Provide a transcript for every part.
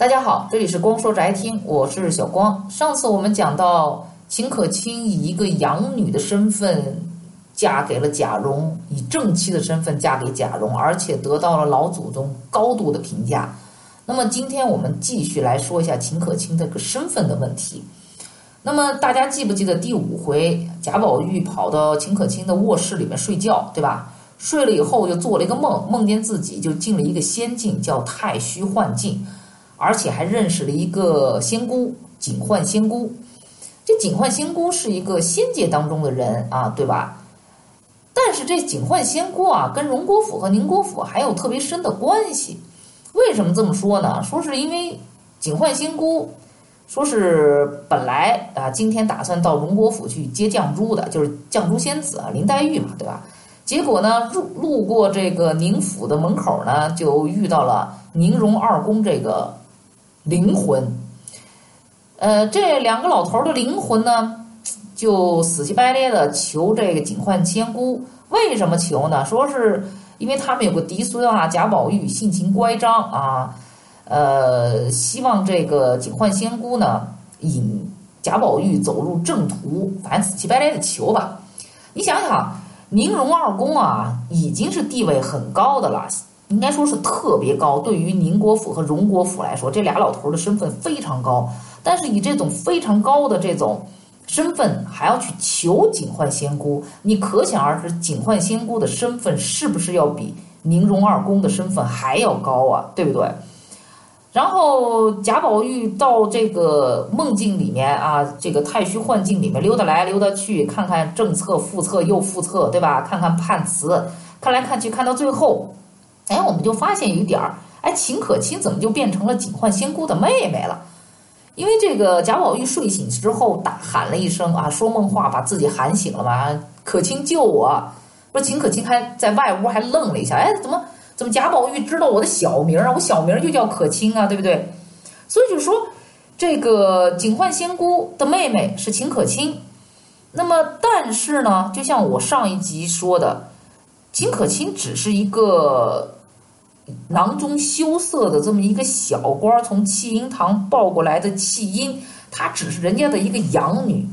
大家好，这里是光说宅听，我是小光。上次我们讲到秦可卿以一个养女的身份嫁给了贾蓉，以正妻的身份嫁给贾蓉，而且得到了老祖宗高度的评价。那么今天我们继续来说一下秦可卿这个身份的问题。那么大家记不记得第五回贾宝玉跑到秦可卿的卧室里面睡觉，对吧？睡了以后就做了一个梦，梦见自己就进了一个仙境，叫太虚幻境。而且还认识了一个仙姑，警幻仙姑。这警幻仙姑是一个仙界当中的人啊，对吧？但是这警幻仙姑啊，跟荣国府和宁国府还有特别深的关系。为什么这么说呢？说是因为警幻仙姑，说是本来啊，今天打算到荣国府去接绛珠的，就是绛珠仙子啊，林黛玉嘛，对吧？结果呢，路路过这个宁府的门口呢，就遇到了宁荣二公这个。灵魂，呃，这两个老头的灵魂呢，就死乞白赖的求这个警幻仙姑。为什么求呢？说是因为他们有个嫡孙啊，贾宝玉性情乖张啊，呃，希望这个警幻仙姑呢引贾宝玉走入正途。反正死乞白赖的求吧。你想想，宁荣二公啊，已经是地位很高的了。应该说是特别高，对于宁国府和荣国府来说，这俩老头的身份非常高。但是以这种非常高的这种身份，还要去求警幻仙姑，你可想而知，警幻仙姑的身份是不是要比宁荣二公的身份还要高啊？对不对？然后贾宝玉到这个梦境里面啊，这个太虚幻境里面溜达来溜达去，看看正册、副册又副册，对吧？看看判词，看来看去，看到最后。哎，我们就发现一点儿，哎，秦可卿怎么就变成了警幻仙姑的妹妹了？因为这个贾宝玉睡醒之后大喊了一声啊，说梦话把自己喊醒了嘛。可卿救我！不是秦可卿还在外屋还愣了一下，哎，怎么怎么贾宝玉知道我的小名啊？我小名就叫可卿啊，对不对？所以就说这个警幻仙姑的妹妹是秦可卿。那么，但是呢，就像我上一集说的，秦可卿只是一个。囊中羞涩的这么一个小官，从弃婴堂抱过来的弃婴，她只是人家的一个养女。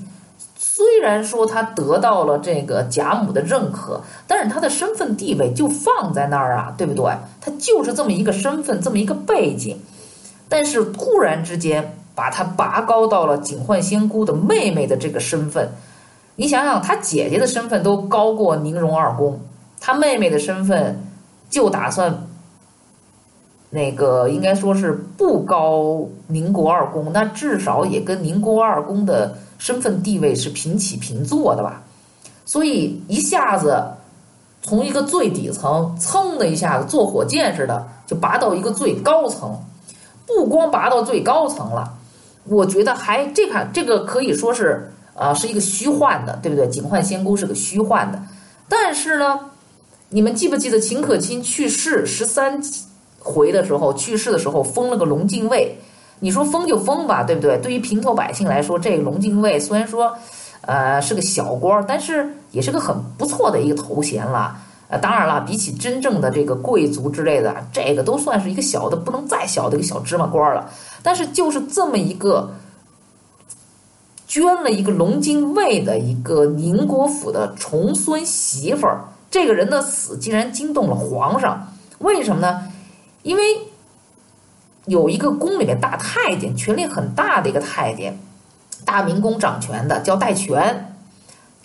虽然说她得到了这个贾母的认可，但是她的身份地位就放在那儿啊，对不对？她就是这么一个身份，这么一个背景。但是突然之间把她拔高到了警幻仙姑的妹妹的这个身份，你想想，她姐姐的身份都高过宁荣二公，她妹妹的身份就打算。那个应该说是不高宁国二公，那至少也跟宁国二公的身份地位是平起平坐的吧。所以一下子从一个最底层，噌的一下子坐火箭似的就拔到一个最高层。不光拔到最高层了，我觉得还这盘这个可以说是啊是一个虚幻的，对不对？警幻仙姑是个虚幻的，但是呢，你们记不记得秦可卿去世十三？回的时候，去世的时候封了个龙禁尉，你说封就封吧，对不对？对于平头百姓来说，这个龙禁尉虽然说，呃，是个小官，但是也是个很不错的一个头衔了。呃，当然了，比起真正的这个贵族之类的，这个都算是一个小的不能再小的一个小芝麻官了。但是就是这么一个捐了一个龙禁尉的一个宁国府的重孙媳妇儿，这个人的死竟然惊动了皇上，为什么呢？因为有一个宫里面大太监，权力很大的一个太监，大明宫掌权的叫戴权，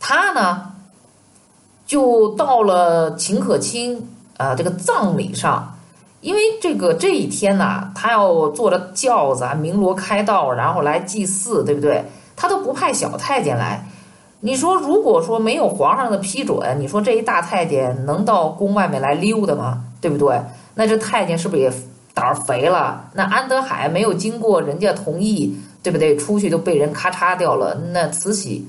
他呢就到了秦可卿啊这个葬礼上，因为这个这一天呢，他要坐着轿子啊鸣锣开道，然后来祭祀，对不对？他都不派小太监来。你说如果说没有皇上的批准，你说这一大太监能到宫外面来溜达吗？对不对？那这太监是不是也胆儿肥了？那安德海没有经过人家同意，对不对？出去就被人咔嚓掉了。那慈禧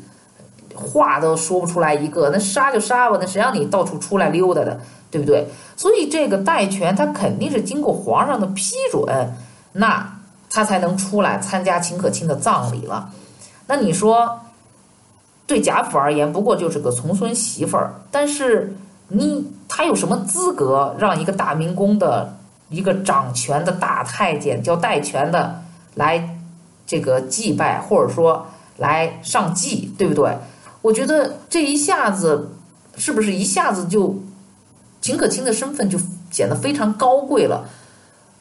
话都说不出来一个，那杀就杀吧，那谁让你到处出来溜达的，对不对？所以这个戴权他肯定是经过皇上的批准，那他才能出来参加秦可卿的葬礼了。那你说，对贾府而言，不过就是个重孙媳妇儿，但是。你他有什么资格让一个大明宫的一个掌权的大太监叫戴权的来这个祭拜，或者说来上祭，对不对？我觉得这一下子是不是一下子就秦可卿的身份就显得非常高贵了？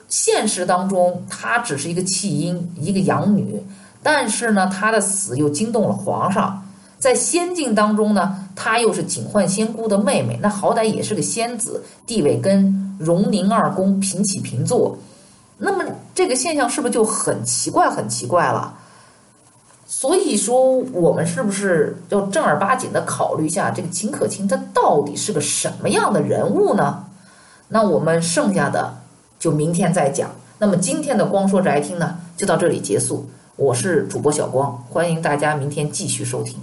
现实当中，她只是一个弃婴，一个养女，但是呢，她的死又惊动了皇上。在仙境当中呢，她又是警幻仙姑的妹妹，那好歹也是个仙子，地位跟荣宁二公平起平坐。那么这个现象是不是就很奇怪、很奇怪了？所以说，我们是不是要正儿八经的考虑一下，这个秦可卿她到底是个什么样的人物呢？那我们剩下的就明天再讲。那么今天的光说宅听呢，就到这里结束。我是主播小光，欢迎大家明天继续收听。